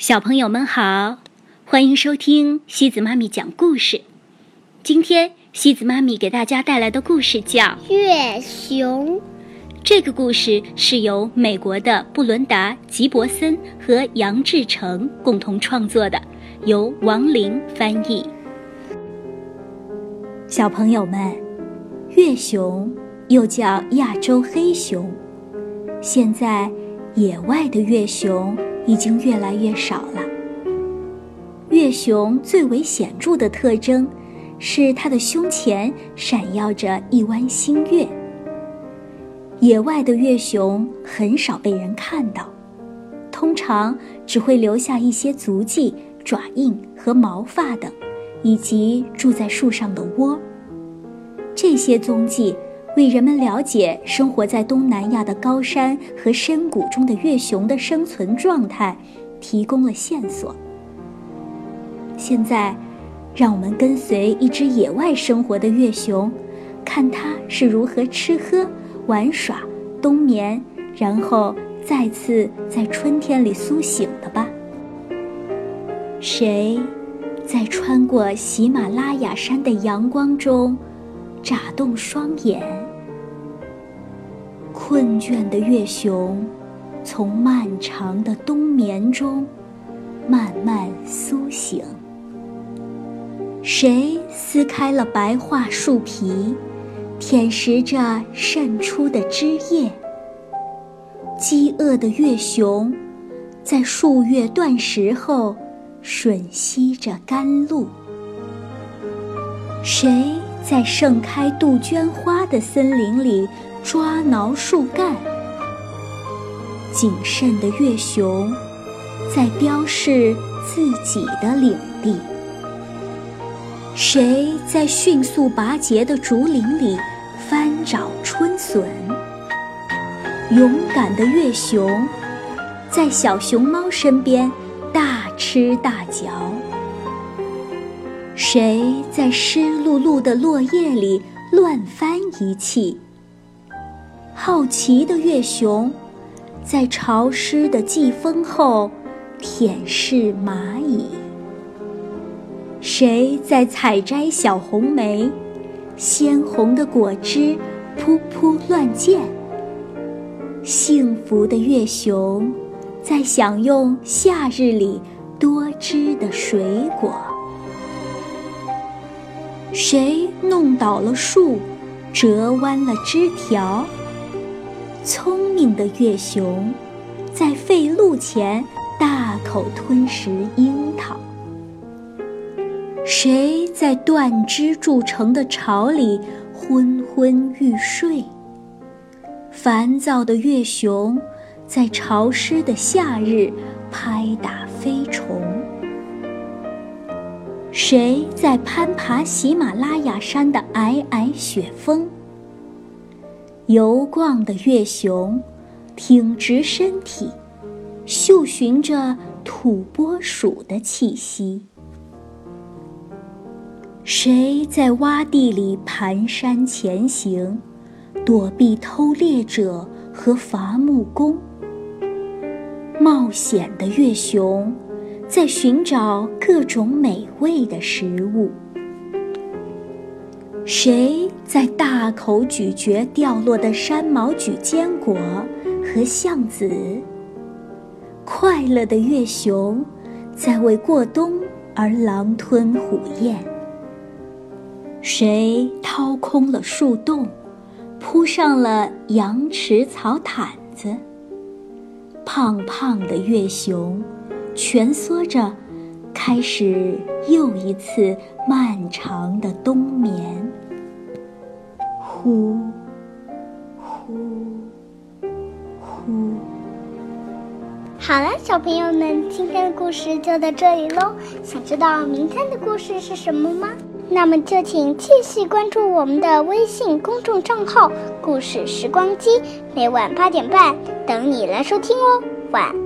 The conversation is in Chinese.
小朋友们好，欢迎收听西子妈咪讲故事。今天西子妈咪给大家带来的故事叫《月熊》。这个故事是由美国的布伦达·吉伯森和杨志成共同创作的，由王林翻译。小朋友们，月熊又叫亚洲黑熊，现在野外的月熊。已经越来越少了。月熊最为显著的特征是它的胸前闪耀着一弯新月。野外的月熊很少被人看到，通常只会留下一些足迹、爪印和毛发等，以及住在树上的窝。这些踪迹。为人们了解生活在东南亚的高山和深谷中的月熊的生存状态，提供了线索。现在，让我们跟随一只野外生活的月熊，看它是如何吃喝、玩耍、冬眠，然后再次在春天里苏醒的吧。谁，在穿过喜马拉雅山的阳光中？眨动双眼，困倦的月熊从漫长的冬眠中慢慢苏醒。谁撕开了白桦树皮，舔食着渗出的汁液？饥饿的月熊在数月断食后吮吸着甘露。谁？在盛开杜鹃花的森林里抓挠树干，谨慎的月熊在标示自己的领地。谁在迅速拔节的竹林里翻找春笋？勇敢的月熊在小熊猫身边大吃大嚼。谁在湿漉漉的落叶里乱翻一气？好奇的月熊，在潮湿的季风后舔舐蚂蚁。谁在采摘小红莓？鲜红的果汁噗噗乱溅。幸福的月熊，在享用夏日里多汁的水果。谁弄倒了树，折弯了枝条？聪明的月熊，在废鹿前大口吞食樱桃。谁在断枝筑成的巢里昏昏欲睡？烦躁的月熊，在潮湿的夏日拍打飞虫。谁在攀爬喜马拉雅山的皑皑雪峰？游逛的月熊，挺直身体，嗅寻着土拨鼠的气息。谁在洼地里蹒跚前行，躲避偷猎者和伐木工？冒险的月熊。在寻找各种美味的食物。谁在大口咀嚼掉落的山毛榉坚果和橡子？快乐的月熊在为过冬而狼吞虎咽。谁掏空了树洞，铺上了羊齿草毯子？胖胖的月熊。蜷缩着，开始又一次漫长的冬眠。呼，呼，呼。好了，小朋友们，今天的故事就到这里喽。想知道明天的故事是什么吗？那么就请继续关注我们的微信公众账号“故事时光机”，每晚八点半等你来收听哦。晚安。